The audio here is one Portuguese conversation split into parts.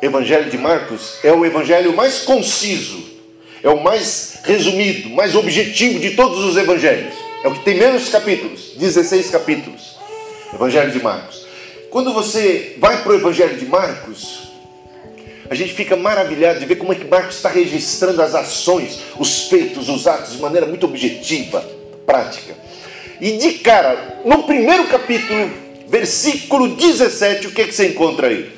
Evangelho de Marcos é o evangelho mais conciso, é o mais resumido, mais objetivo de todos os evangelhos. É o que tem menos capítulos, 16 capítulos. Evangelho de Marcos. Quando você vai para o Evangelho de Marcos, a gente fica maravilhado de ver como é que Marcos está registrando as ações, os feitos, os atos de maneira muito objetiva, prática. E de cara, no primeiro capítulo, versículo 17, o que, é que você encontra aí?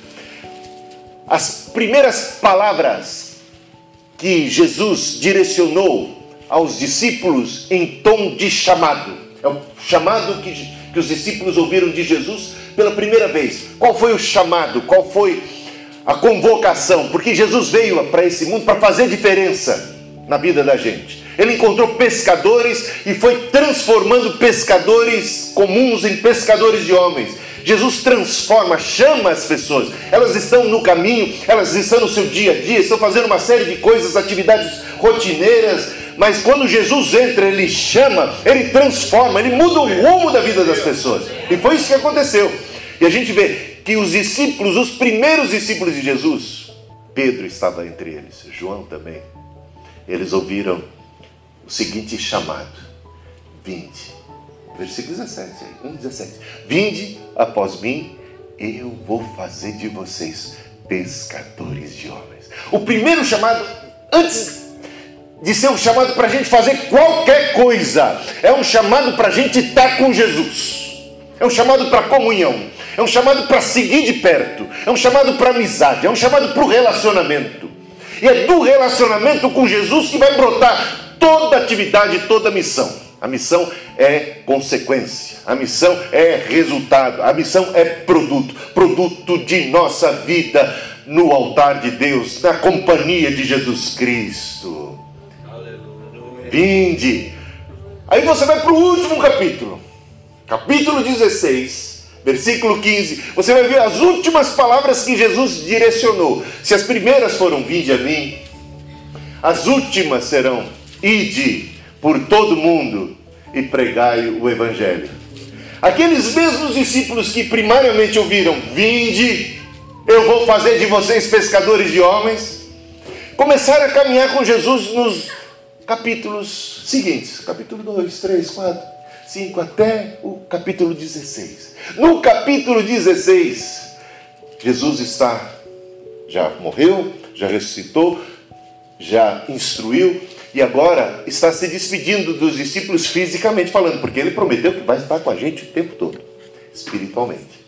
As primeiras palavras que Jesus direcionou aos discípulos em tom de chamado. É o chamado que, que os discípulos ouviram de Jesus pela primeira vez. Qual foi o chamado? Qual foi a convocação? Porque Jesus veio para esse mundo para fazer diferença na vida da gente. Ele encontrou pescadores e foi transformando pescadores comuns em pescadores de homens. Jesus transforma, chama as pessoas. Elas estão no caminho, elas estão no seu dia a dia, estão fazendo uma série de coisas, atividades rotineiras, mas quando Jesus entra, ele chama, ele transforma, ele muda o rumo da vida das pessoas. E foi isso que aconteceu. E a gente vê que os discípulos, os primeiros discípulos de Jesus, Pedro estava entre eles, João também. Eles ouviram o seguinte chamado: Vinde. Versículo 17, 1, 17. Vinde após mim, eu vou fazer de vocês pescadores de homens. O primeiro chamado, antes de ser um chamado para a gente fazer qualquer coisa, é um chamado para a gente estar com Jesus, é um chamado para comunhão, é um chamado para seguir de perto, é um chamado para amizade, é um chamado para o relacionamento. E é do relacionamento com Jesus que vai brotar toda atividade, toda missão. A missão é consequência, a missão é resultado, a missão é produto, produto de nossa vida no altar de Deus, na companhia de Jesus Cristo. Aleluia. Vinde. Aí você vai para o último capítulo, capítulo 16, versículo 15. Você vai ver as últimas palavras que Jesus direcionou. Se as primeiras foram: Vinde a mim, as últimas serão: Ide por todo mundo e pregai o Evangelho. Aqueles mesmos discípulos que primariamente ouviram: Vinde, eu vou fazer de vocês pescadores de homens, começaram a caminhar com Jesus nos capítulos seguintes capítulo 2, 3, 4, 5, até o capítulo 16. No capítulo 16, Jesus está, já morreu, já ressuscitou, já instruiu, e agora está se despedindo dos discípulos fisicamente falando, porque ele prometeu que vai estar com a gente o tempo todo, espiritualmente.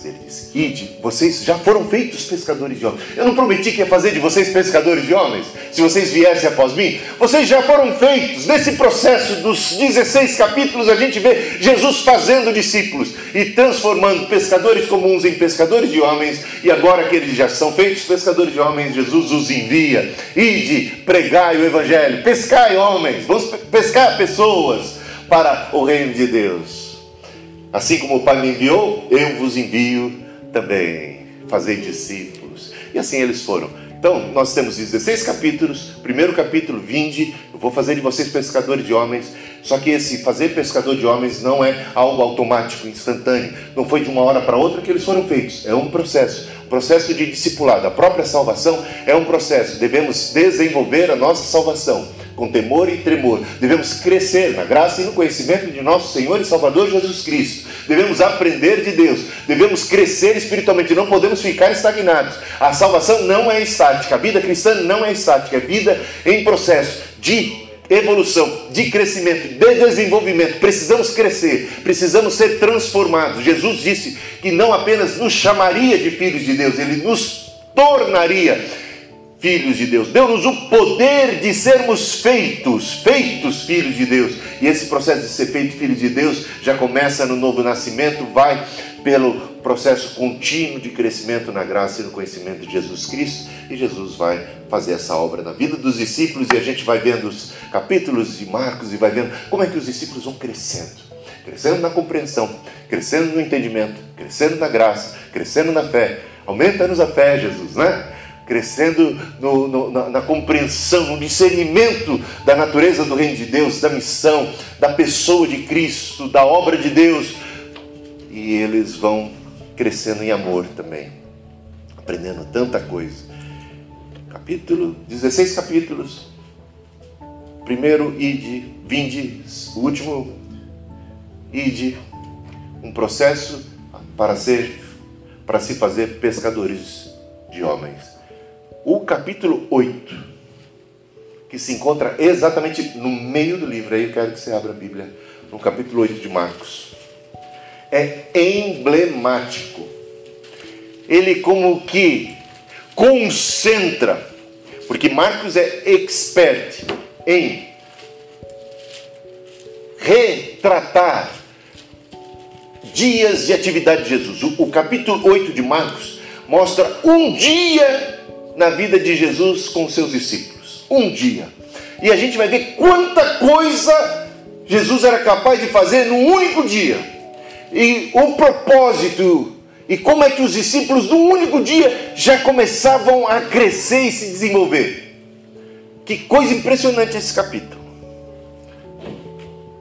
Mas ele disse: vocês já foram feitos pescadores de homens. Eu não prometi que ia fazer de vocês pescadores de homens, se vocês viessem após mim. Vocês já foram feitos. Nesse processo dos 16 capítulos, a gente vê Jesus fazendo discípulos e transformando pescadores comuns em pescadores de homens. E agora que eles já são feitos pescadores de homens, Jesus os envia. Ide, pregai o evangelho, pescai homens, vamos pescar pessoas para o reino de Deus. Assim como o Pai me enviou, eu vos envio também. Fazei discípulos. E assim eles foram. Então, nós temos 16 capítulos. Primeiro capítulo, vinde, eu vou fazer de vocês pescadores de homens. Só que esse fazer pescador de homens não é algo automático, instantâneo. Não foi de uma hora para outra que eles foram feitos. É um processo. O processo de discipulado. A própria salvação é um processo. Devemos desenvolver a nossa salvação com temor e tremor. Devemos crescer na graça e no conhecimento de nosso Senhor e Salvador Jesus Cristo. Devemos aprender de Deus. Devemos crescer espiritualmente. Não podemos ficar estagnados. A salvação não é estática. A vida cristã não é estática. É vida em processo de evolução, de crescimento, de desenvolvimento. Precisamos crescer, precisamos ser transformados. Jesus disse que não apenas nos chamaria de filhos de Deus, ele nos tornaria filhos de Deus. Deu-nos o poder de sermos feitos, feitos filhos de Deus. E esse processo de ser feito filho de Deus já começa no novo nascimento, vai pelo processo contínuo de crescimento na graça e no conhecimento de Jesus Cristo. E Jesus vai fazer essa obra na vida dos discípulos e a gente vai vendo os capítulos de Marcos e vai vendo como é que os discípulos vão crescendo. Crescendo na compreensão, crescendo no entendimento, crescendo na graça, crescendo na fé. Aumenta-nos a fé, Jesus, né? Crescendo no, no, na, na, compreensão, no discernimento da natureza do reino de Deus, da missão, da pessoa de Cristo, da obra de Deus. E eles vão crescendo em amor também. aprendendo tanta coisa. Capítulo, 16 capítulos. Primeiro, ide, vinde, o último, ide, um processo para ser para se fazer pescadores de homens. O capítulo 8, que se encontra exatamente no meio do livro, aí eu quero que você abra a Bíblia, no capítulo 8 de Marcos. É emblemático. Ele como que concentra, porque Marcos é expert em retratar dias de atividade de Jesus. O, o, capítulo 8 de Marcos mostra um dia na vida de Jesus com seus discípulos. Um dia. E a gente vai ver quanta coisa Jesus era capaz de fazer num único dia. E o propósito e como é que os discípulos, num único dia, já começavam a crescer e se desenvolver. Que coisa impressionante esse capítulo.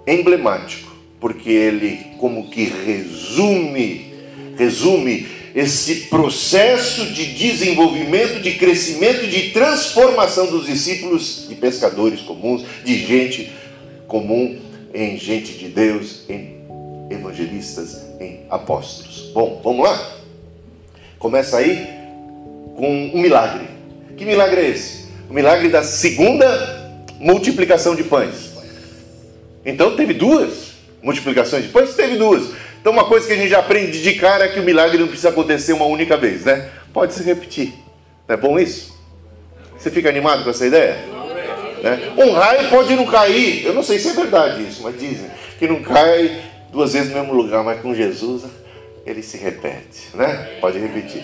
Emblemático, porque ele como que resume, resume esse processo de desenvolvimento, de crescimento, de transformação dos discípulos de pescadores comuns, de gente comum em gente de Deus, em evangelistas, em apóstolos. Bom, vamos lá? Começa aí com um milagre. Que milagre é esse? O milagre da segunda multiplicação de pães. Então teve duas multiplicações de pães? Teve duas. Então uma coisa que a gente já aprende de cara é que o milagre não precisa acontecer uma única vez, né? Pode se repetir. Não é bom isso? Você fica animado com essa ideia? Né? Um raio pode não cair. Eu não sei se é verdade isso, mas dizem que não cai duas vezes no mesmo lugar, mas com Jesus ele se repete, né? Pode repetir.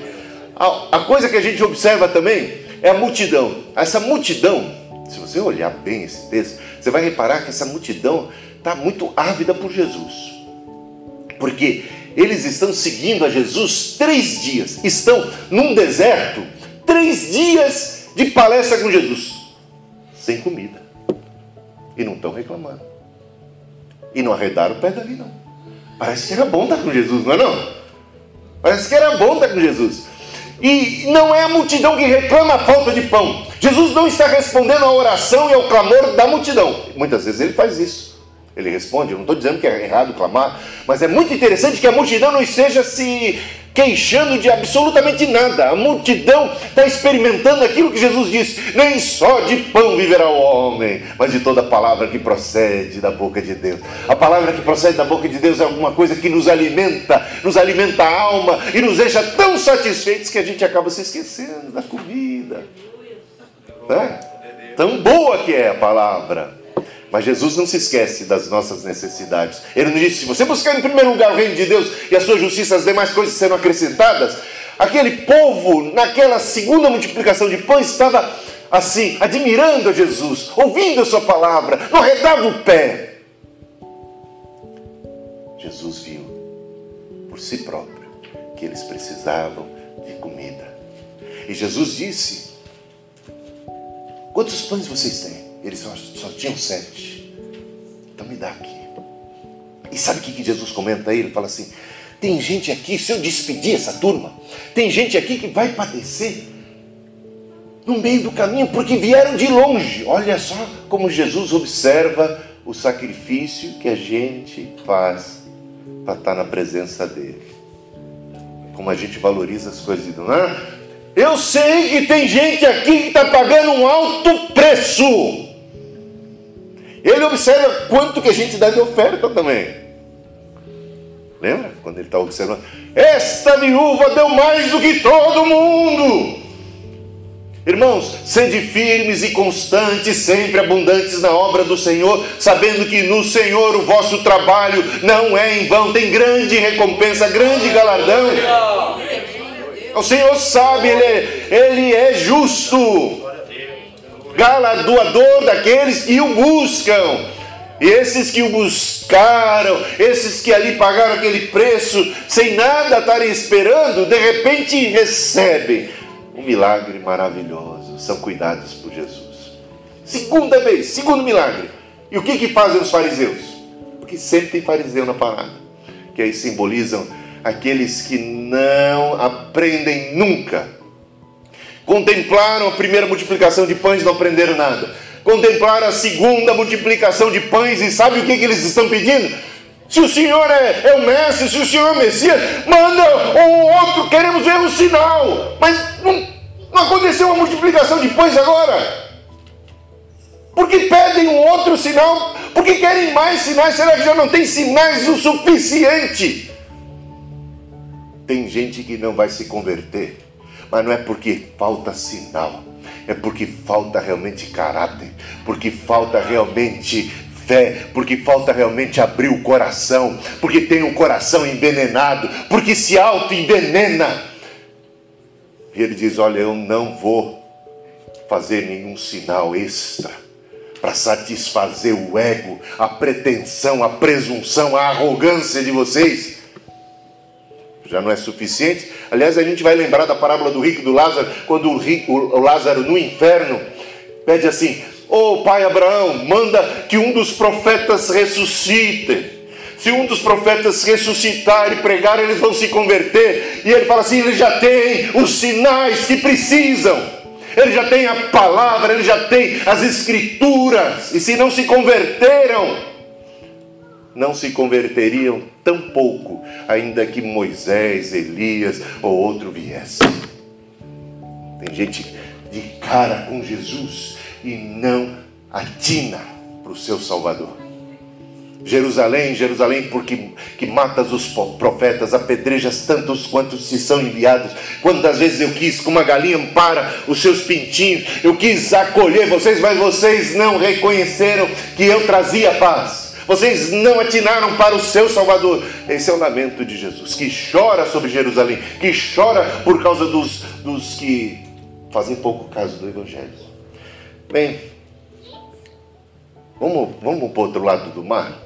A, a coisa que a gente observa também é a multidão. Essa multidão, se você olhar bem esse texto, você vai reparar que essa multidão está muito ávida por Jesus. Porque eles estão seguindo a Jesus três dias, estão num deserto, três dias de palestra com Jesus, sem comida. E não estão reclamando. E não arredaram o pé dali, não. Parece que era bom estar com Jesus, não é não? Parece que era bom estar com Jesus. E não é a multidão que reclama a falta de pão. Jesus não está respondendo à oração e ao clamor da multidão. Muitas vezes ele faz isso. Ele responde, eu não estou dizendo que é errado clamar, mas é muito interessante que a multidão não esteja se queixando de absolutamente nada. A multidão está experimentando aquilo que Jesus disse: nem só de pão viverá o homem, mas de toda palavra que procede da boca de Deus. A palavra que procede da boca de Deus é alguma coisa que nos alimenta, nos alimenta a alma e nos deixa tão satisfeitos que a gente acaba se esquecendo da comida. É? Tão boa que é a palavra. Mas Jesus não se esquece das nossas necessidades. Ele nos disse: se você buscar em primeiro lugar o reino de Deus e a sua justiça, as demais coisas serão acrescentadas. Aquele povo, naquela segunda multiplicação de pães, estava assim, admirando a Jesus, ouvindo a sua palavra, não arredava o pé. Jesus viu por si próprio que eles precisavam de comida. E Jesus disse: Quantos pães vocês têm? Eles só, só tinham sete. Então me dá aqui. E sabe o que, Jesus comenta aí? Ele fala assim: tem gente aqui, se eu despedir essa turma, tem gente aqui que vai padecer no meio do caminho, porque vieram de longe. Olha só como Jesus observa o sacrifício que a gente faz para estar na presença dele. Como a gente valoriza as coisas Deus. Né? Eu sei que tem gente aqui que está pagando um alto preço ele observa quanto que a gente dá de oferta também. Lembra? Quando ele está observando. Esta viúva deu mais do que todo mundo. Irmãos, sede firmes e constantes, sempre abundantes na obra do Senhor, sabendo que no Senhor o vosso trabalho não é em vão, tem grande recompensa, grande galardão. O Senhor sabe, Ele é, ele é justo galardoador daqueles que o buscam. E esses que o buscaram, esses que ali pagaram aquele preço, sem nada estarem esperando, de repente recebem um milagre maravilhoso. São cuidados por Jesus. Segunda vez, segundo milagre. E o que, que fazem os fariseus? Porque sempre tem fariseu na parada, que aí simbolizam aqueles que não aprendem nunca Contemplaram a primeira multiplicação de pães, não aprenderam nada. Contemplaram a segunda multiplicação de pães e sabe o que, que eles estão pedindo? Se o Senhor é, é, o mestre, se o Senhor é o Messias, manda um outro, queremos ver um sinal. Mas não, não aconteceu uma multiplicação de pães agora? Porque pedem um outro sinal? Porque querem mais sinais? Será que já não tem sinais o suficiente? Tem gente que não vai se converter, mas não é porque falta sinal, é porque falta realmente caráter, porque falta realmente fé, porque falta realmente abrir o coração, porque tem o coração envenenado, porque se auto-envenena. E ele diz: Olha, eu não vou fazer nenhum sinal extra para satisfazer o ego, a pretensão, a presunção, a arrogância de vocês. Já não é suficiente. Aliás, a gente vai lembrar da parábola do rico e do Lázaro, quando o, rico, o Lázaro no inferno pede assim: Ô oh, pai Abraão, manda que um dos profetas ressuscite. Se um dos profetas ressuscitar e pregar, eles vão se converter. E ele fala assim: ele já tem os sinais que precisam. Ele já tem a palavra, ele já tem as escrituras. E se não se converteram, não se converteriam tão pouco, ainda que Moisés, Elias ou outro viesse. Tem gente de cara com Jesus e não atina para o seu Salvador. Jerusalém, Jerusalém, porque que matas os profetas, apedrejas tantos quantos se são enviados. Quantas vezes eu quis, como a galinha para os seus pintinhos, eu quis acolher vocês, mas vocês não reconheceram que eu trazia paz. Vocês não atinaram para o seu Salvador. Esse é o lamento de Jesus, que chora sobre Jerusalém, que chora por causa dos, dos que fazem pouco caso do Evangelho. Bem, vamos, vamos para o outro lado do mar?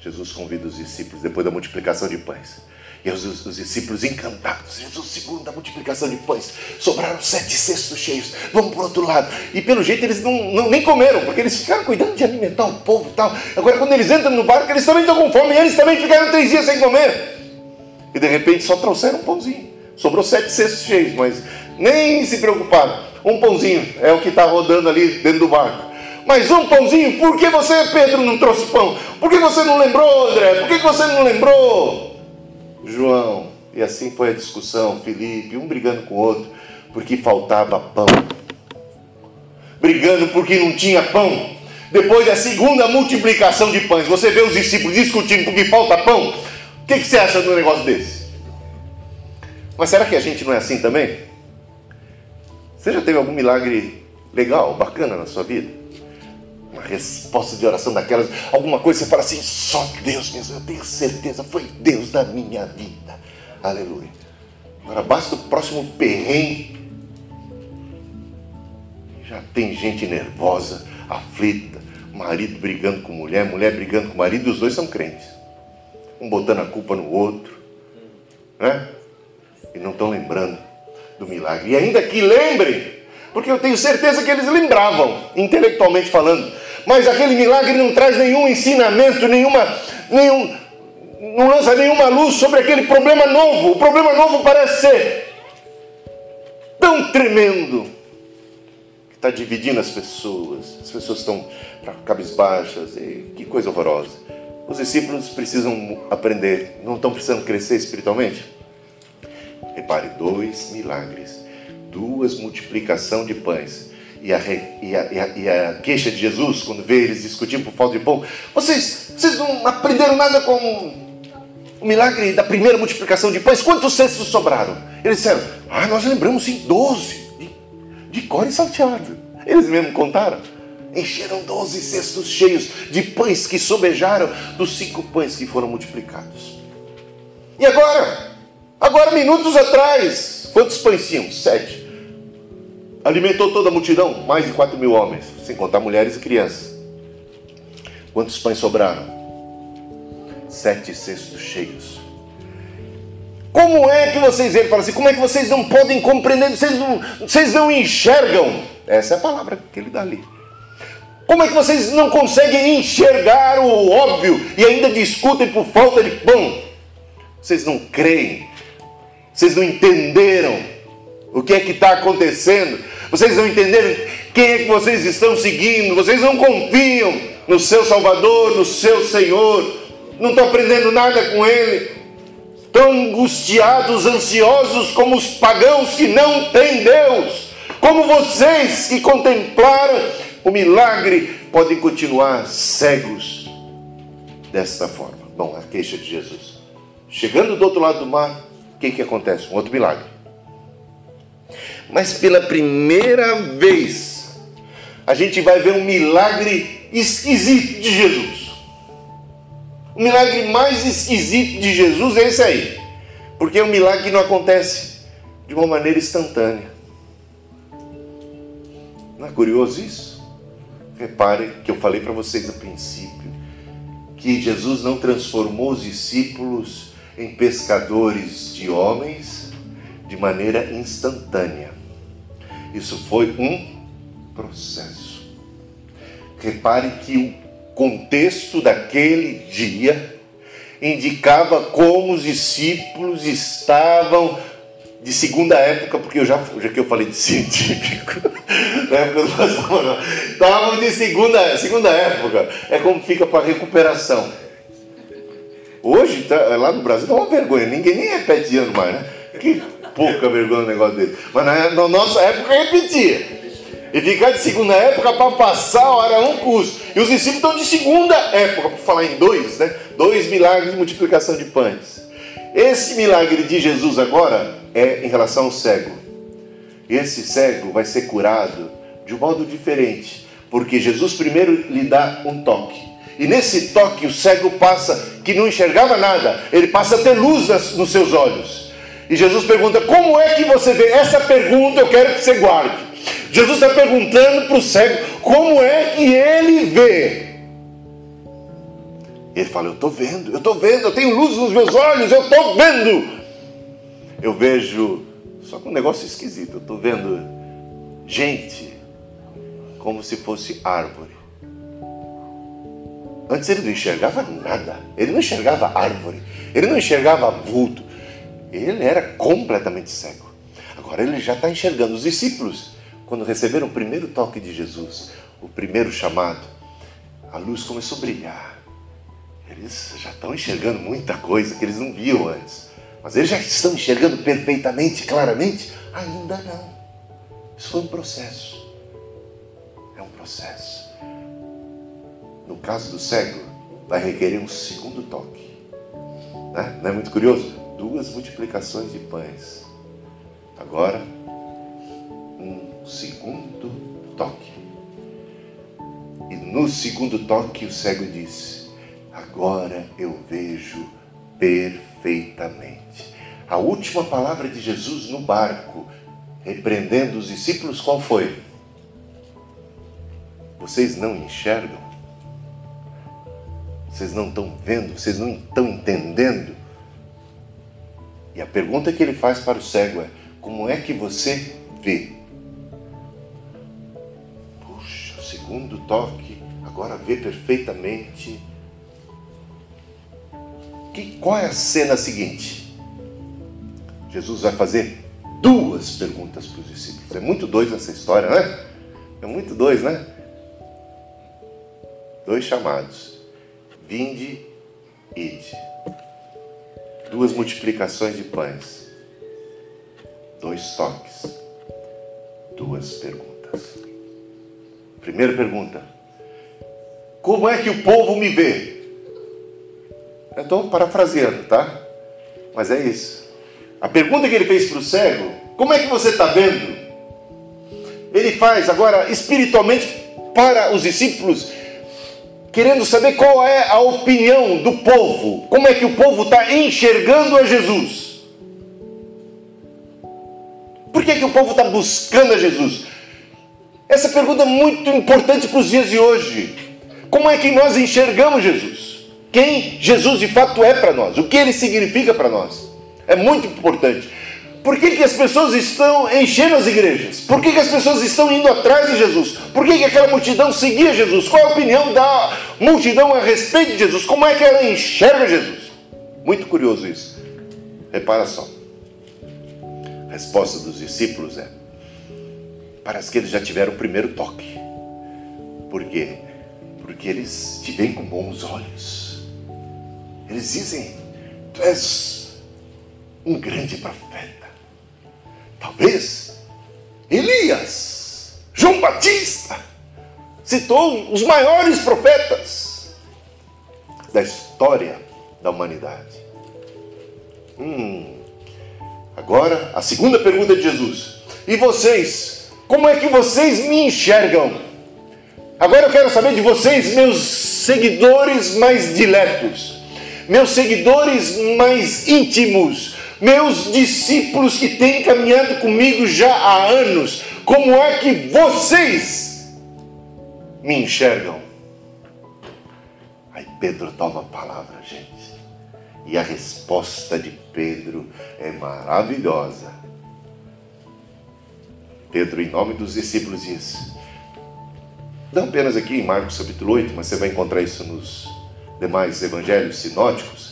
Jesus convida os discípulos depois da multiplicação de pães. E os, os, discípulos encantados, Jesus, segundo a multiplicação de pães, sobraram sete cestos cheios, vamos para o outro lado. E pelo jeito eles não, não, nem comeram, porque eles ficaram cuidando de alimentar o povo e tal. Agora, quando eles entram no barco, eles também estão com fome, e eles também ficaram três dias sem comer. E de repente só trouxeram um pãozinho. Sobrou sete cestos cheios, mas nem se preocuparam. Um pãozinho é o que está rodando ali dentro do barco. Mas um pãozinho, por que você, Pedro, não trouxe pão? Por que você não lembrou, André? Por que você não lembrou? João. E assim foi a discussão, Felipe, um brigando com o outro, porque faltava pão. Brigando porque não tinha pão. Depois da segunda multiplicação de pães, você vê os discípulos discutindo porque falta pão. O que, que você acha de um negócio desse? Mas será que a gente não é assim também? Você já teve algum milagre legal, bacana na sua vida? Uma resposta de oração daquelas, alguma coisa, você fala assim, só Deus mesmo, eu tenho certeza, foi Deus da minha vida. Aleluia. Agora basta o próximo perrengue. Já tem gente nervosa, aflita, marido brigando com mulher, mulher brigando com marido, os dois são crentes. Um botando a culpa no outro. Né? E não estão lembrando do milagre. E ainda que lembrem, porque eu tenho certeza que eles lembravam, intelectualmente falando, mas aquele milagre não traz nenhum ensinamento, nenhuma, nenhum, não lança nenhuma luz sobre aquele problema novo. O problema novo parece ser tão tremendo que está dividindo as pessoas. As pessoas estão cabisbaixas, e que coisa horrorosa. Os discípulos precisam aprender, não estão precisando crescer espiritualmente? Repare, dois milagres, duas multiplicação de pães e a, e, a, e, a, e a, queixa de Jesus, quando vê eles discutindo por falta de pão, vocês, vocês não aprenderam nada com o milagre da primeira multiplicação de pães? Quantos cestos sobraram? Eles disseram, ah, nós lembramos sim, doze, de, de core salteado. Eles mesmo contaram. Encheram doze cestos cheios de pães que sobejaram dos cinco pães que foram multiplicados. E agora? Agora, minutos atrás, quantos pães tinham? Sete. Alimentou toda a multidão, mais de 4 mil homens, sem contar mulheres e crianças. Quantos pães sobraram? Sete cestos cheios. Como é que vocês, ele fala assim, como é que vocês não podem compreender, vocês não, vocês não enxergam? Essa é a palavra que ele dá ali. Como é que vocês não conseguem enxergar o óbvio e ainda discutem por falta de pão? Vocês não creem, vocês não entenderam o que é que está acontecendo. Vocês não entenderam quem é que vocês estão seguindo, vocês não confiam no seu Salvador, no seu Senhor, não estão aprendendo nada com Ele, estão angustiados, ansiosos como os pagãos que não têm Deus, como vocês que contemplaram o milagre, podem continuar cegos desta forma. Bom, a queixa de Jesus. Chegando do outro lado do mar, o que, que acontece? Um outro milagre. Mas pela primeira vez, a gente vai ver um milagre esquisito de Jesus. O milagre mais esquisito de Jesus é esse aí. Porque é um milagre que não acontece de uma maneira instantânea. Não é curioso isso? Repare que eu falei para vocês a princípio que Jesus não transformou os discípulos em pescadores de homens de maneira instantânea. Isso foi um processo. Repare que o contexto daquele dia indicava como os discípulos estavam de segunda época, porque eu já, já que eu falei de científico, na época do pastor, estavam de segunda, segunda época, é como fica para recuperação. Hoje, tá, lá no Brasil, dá uma vergonha, ninguém nem repete ano mais, né? Que pouca vergonha o negócio dele. Mas na, na nossa época repetia. E ficar de segunda época para passar, hora um curso. E os discípulos estão de segunda época, para falar em dois, né? Dois milagres de multiplicação de pães. Esse milagre de Jesus agora é em relação ao cego. Esse cego vai ser curado de um modo diferente, porque Jesus primeiro lhe dá um toque. E nesse toque o cego passa, que não enxergava nada, ele passa a ter luz nos seus olhos. E Jesus pergunta: Como é que você vê? Essa pergunta eu quero que você guarde. Jesus está perguntando para o cego como é que ele vê. Ele fala: Eu estou vendo, eu estou vendo, eu tenho luz nos meus olhos, eu estou vendo eu vejo só com um negócio esquisito. Eu estou vendo gente como se fosse árvore. Antes ele não enxergava nada. Ele não enxergava árvore. Ele não enxergava vulto. Ele era completamente cego. Agora ele já está enxergando. Os discípulos, quando receberam o primeiro toque de Jesus, o primeiro chamado, a luz começou a brilhar. Eles já estão enxergando muita coisa que eles não viam antes. Mas eles já estão enxergando perfeitamente, claramente? Ainda não. Isso foi um processo. É um processo. No caso do cego, vai requerer um segundo toque. Né? Não é muito curioso? Duas multiplicações de pães. Agora, um segundo toque. E no segundo toque, o cego disse: Agora eu vejo perfeitamente. A última palavra de Jesus no barco, repreendendo os discípulos, qual foi? Vocês não enxergam? Vocês não estão vendo? Vocês não estão entendendo? E a pergunta que ele faz para o cego é: como é que você vê? Puxa, segundo toque, agora vê perfeitamente que, qual é a cena seguinte? Jesus vai fazer duas perguntas para os discípulos. É muito doido essa história, né? É muito doido, né? Dois chamados. Vinde, ide. Duas multiplicações de pães. Dois toques. Duas perguntas. Primeira pergunta: Como é que o povo me vê? Eu estou parafraseando, tá? Mas é isso. A pergunta que ele fez para o cego: Como é que você está vendo? Ele faz agora espiritualmente para os discípulos, querendo saber qual é a opinião do povo, como é que o povo está enxergando a Jesus. Por que, que o povo está buscando a Jesus? Essa pergunta é muito importante para os dias de hoje. Como é que nós enxergamos Jesus? quem Jesus de fato é para nós, o que ele significa para nós. É muito importante. Por que, que as pessoas estão enchendo as igrejas? Por que, que as pessoas estão indo atrás de Jesus? Por que, que aquela multidão seguia Jesus? Qual a opinião da multidão a respeito de Jesus? Como é que ela enxerga Jesus? Muito curioso isso. Repara só. A resposta dos discípulos é: parece que eles já tiveram o primeiro toque. Por quê? Porque eles te veem com bons olhos. Eles dizem: Tu és um grande profeta. Talvez Elias, João Batista, citou os maiores profetas da história da humanidade. Hum. Agora, a segunda pergunta de Jesus. E vocês? Como é que vocês me enxergam? Agora eu quero saber de vocês, meus seguidores mais diletos, meus seguidores mais íntimos, meus discípulos que têm caminhado comigo já há anos. Como é que vocês me enxergam? Aí Pedro toma a palavra, gente. E a resposta de Pedro é maravilhosa. Pedro, em nome dos discípulos, diz: não apenas aqui em Marcos capítulo 8, mas você vai encontrar isso nos demais evangelhos sinóticos,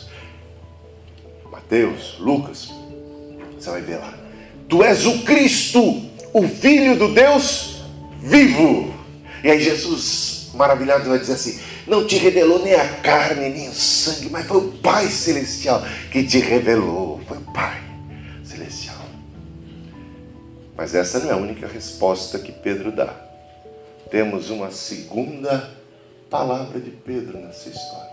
Mateus, Lucas, você vai ver lá. Tu és o Cristo, o Filho do Deus vivo. E aí Jesus, maravilhado, vai dizer assim: não te revelou nem a carne, nem o sangue, mas foi o Pai Celestial que te revelou. Foi o Pai Celestial. Mas essa não é a única resposta que Pedro dá. Temos uma segunda palavra de Pedro nessa história.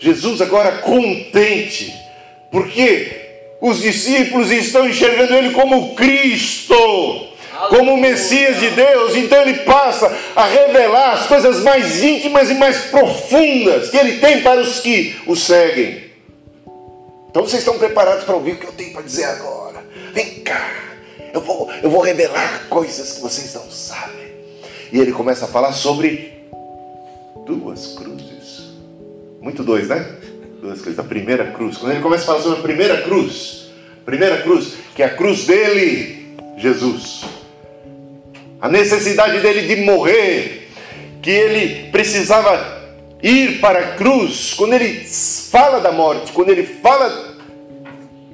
Jesus agora contente, porque os discípulos estão enxergando ele como Cristo como o Messias de Deus, então ele passa a revelar as coisas mais íntimas e mais profundas que ele tem para os que o seguem. Então vocês estão preparados para ouvir o que eu tenho para dizer agora? Vem cá, eu vou, eu vou revelar coisas que vocês não sabem. E ele começa a falar sobre duas cruzes. Muito dois, né? Duas cruzes. A primeira cruz. Quando ele começa a falar sobre a primeira cruz, primeira cruz, que é a cruz dele, Jesus a necessidade dele de morrer, que ele precisava ir para a cruz, quando ele fala da morte, quando ele fala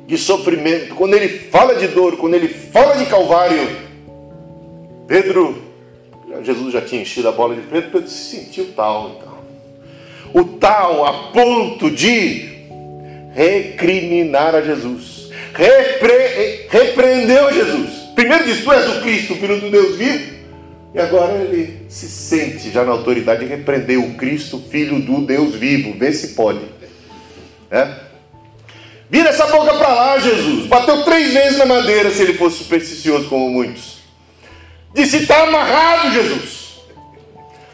de sofrimento, quando ele fala de dor, quando ele fala de Calvário, Pedro, Jesus já tinha enchido a bola de Pedro, Pedro se sentiu tal, tal. O tal a ponto de recriminar a Jesus, repre, repreendeu Jesus. Primeiro diz: Tu és o Cristo, Filho do Deus vivo. E agora ele se sente já na autoridade de repreender o Cristo, Filho do Deus vivo. Vê se pode. É? Vira essa boca para lá, Jesus. Bateu três vezes na madeira se ele fosse supersticioso como muitos. Disse: Está amarrado, Jesus.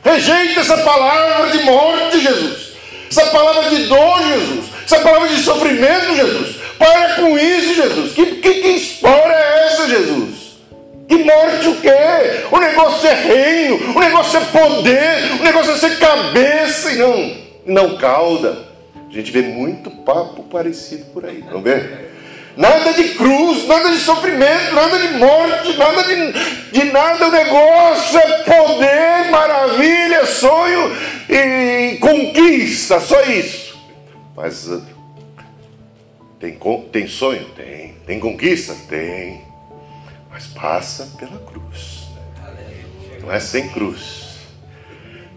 Rejeita essa palavra de morte, Jesus. Essa palavra de dor, Jesus. Essa palavra de sofrimento, Jesus. Para com isso, Jesus. Que, que, que história é essa, Jesus? Que morte o quê? O negócio é reino, o negócio é poder, o negócio é ser cabeça e não, não cauda. A gente vê muito papo parecido por aí, não vê? Nada de cruz, nada de sofrimento, nada de morte, nada de, de nada. O negócio é poder, maravilha, sonho e conquista, só isso. Mas tem, tem sonho? Tem. Tem conquista? Tem. Mas passa pela cruz. Não é sem cruz.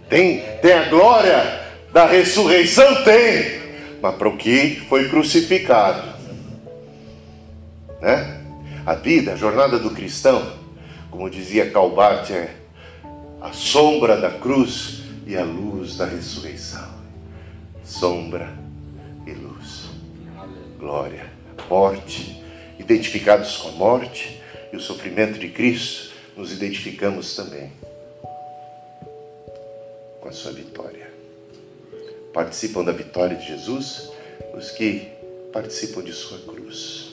Tem, tem a glória da ressurreição? Tem. Mas para o que foi crucificado? Né? A vida, a jornada do cristão, como dizia Calbart, é a sombra da cruz e a luz da ressurreição. Sombra glória, morte, identificados com a morte e o sofrimento de Cristo, nos identificamos também com a sua vitória. Participam da vitória de Jesus os que participam de sua cruz.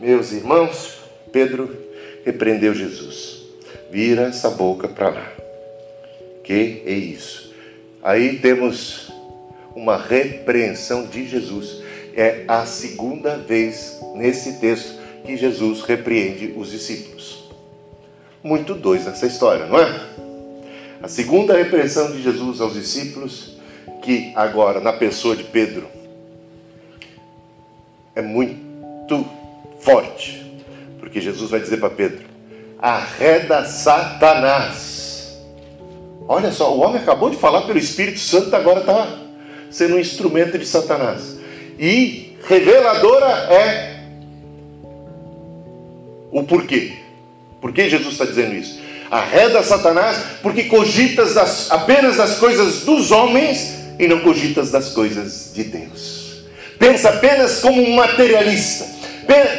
Meus irmãos, Pedro repreendeu Jesus. Vira essa boca para lá. Que é isso? Aí temos uma repreensão de Jesus é a segunda vez nesse texto que Jesus repreende os discípulos. Muito dois nessa história, não é? A segunda repreensão de Jesus aos discípulos, que agora na pessoa de Pedro é muito forte, porque Jesus vai dizer para Pedro: arreda Satanás. Olha só, o homem acabou de falar pelo Espírito Santo, agora está sendo um instrumento de Satanás. E reveladora é o porquê. Por que Jesus está dizendo isso? Arreda Satanás porque cogitas das, apenas das coisas dos homens e não cogitas das coisas de Deus. Pensa apenas como um materialista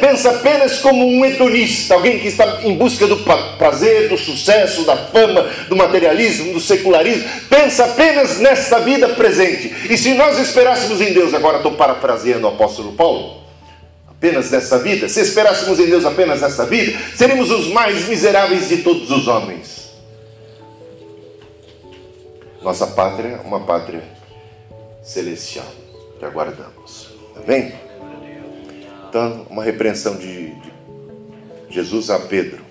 pensa apenas como um hedonista, alguém que está em busca do prazer, do sucesso, da fama, do materialismo, do secularismo, pensa apenas nesta vida presente. E se nós esperássemos em Deus, agora estou parafraseando o apóstolo Paulo, apenas nesta vida, se esperássemos em Deus apenas nesta vida, seríamos os mais miseráveis de todos os homens. Nossa pátria é uma pátria celestial que aguardamos. Amém? Então, uma repreensão de, de Jesus a Pedro.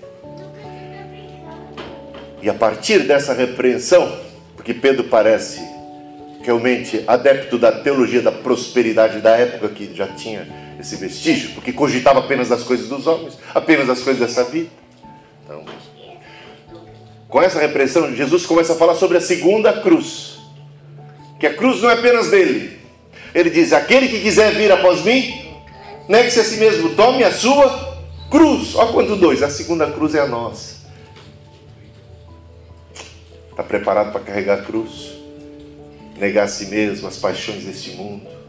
E a partir dessa repreensão, porque Pedro parece realmente adepto da teologia da prosperidade da época que já tinha esse vestígio, porque cogitava apenas das coisas dos homens, apenas das coisas dessa vida. Então, com essa repreensão, Jesus começa a falar sobre a segunda cruz. Que a cruz não é apenas dele. Ele diz: Aquele que quiser vir após mim, Negue-se a si mesmo, tome a sua cruz. Olha quanto dois, a segunda cruz é a nossa. Está preparado para carregar a cruz? Negar a si mesmo, as paixões deste mundo.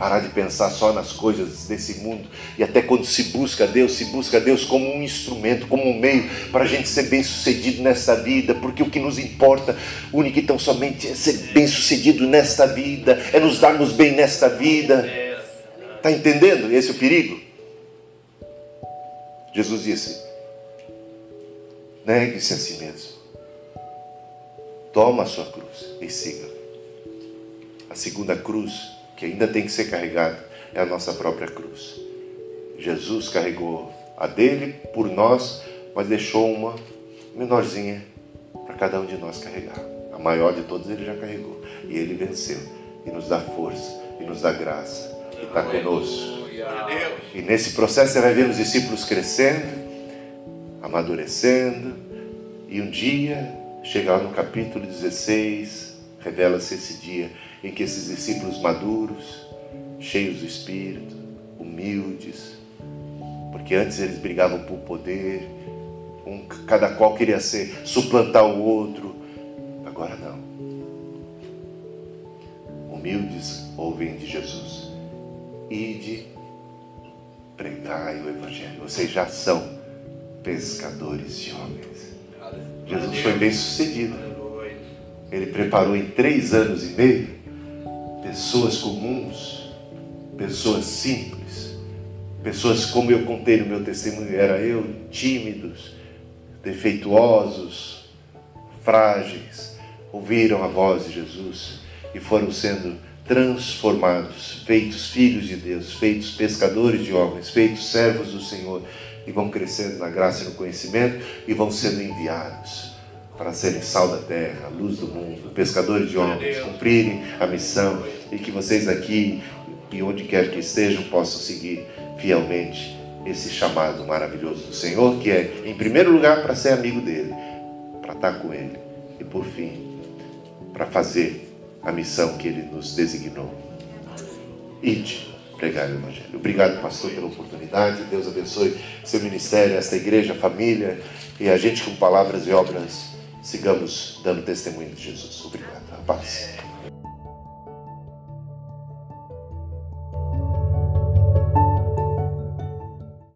Parar de pensar só nas coisas desse mundo. E até quando se busca Deus, se busca Deus como um instrumento, como um meio para a gente ser bem sucedido nessa vida. Porque o que nos importa, único e tão somente, é ser bem sucedido nesta vida, é nos darmos bem nesta vida. Está entendendo esse é o perigo? Jesus disse: negue-se a si mesmo, toma a sua cruz e siga. A segunda cruz que ainda tem que ser carregada é a nossa própria cruz. Jesus carregou a dele por nós, mas deixou uma menorzinha para cada um de nós carregar. A maior de todos ele já carregou. E ele venceu. E nos dá força, e nos dá graça, e está conosco. E nesse processo você vai ver os discípulos crescendo, amadurecendo, e um dia, chegar no capítulo 16, revela-se esse dia em que esses discípulos maduros, cheios do Espírito, humildes, porque antes eles brigavam por poder, um, cada qual queria ser suplantar o outro, agora não. Humildes ouvem de Jesus. Ide, pregai o Evangelho. Vocês já são pescadores de homens. Jesus foi bem sucedido. Ele preparou em três anos e meio pessoas comuns, pessoas simples, pessoas como eu contei no meu testemunho, era eu, tímidos, defeituosos, frágeis, ouviram a voz de Jesus e foram sendo transformados, feitos filhos de Deus, feitos pescadores de homens, feitos servos do Senhor e vão crescendo na graça e no conhecimento e vão sendo enviados para serem sal da terra, luz do mundo, pescadores de homens, cumprirem a missão e que vocês aqui e onde quer que estejam possam seguir fielmente esse chamado maravilhoso do Senhor, que é, em primeiro lugar, para ser amigo dele, para estar com ele e, por fim, para fazer a missão que ele nos designou. Ide pregar o Evangelho. Obrigado, pastor, pela oportunidade. Deus abençoe seu ministério, esta igreja, família e a gente com palavras e obras sigamos dando testemunho de Jesus. Obrigado. A paz.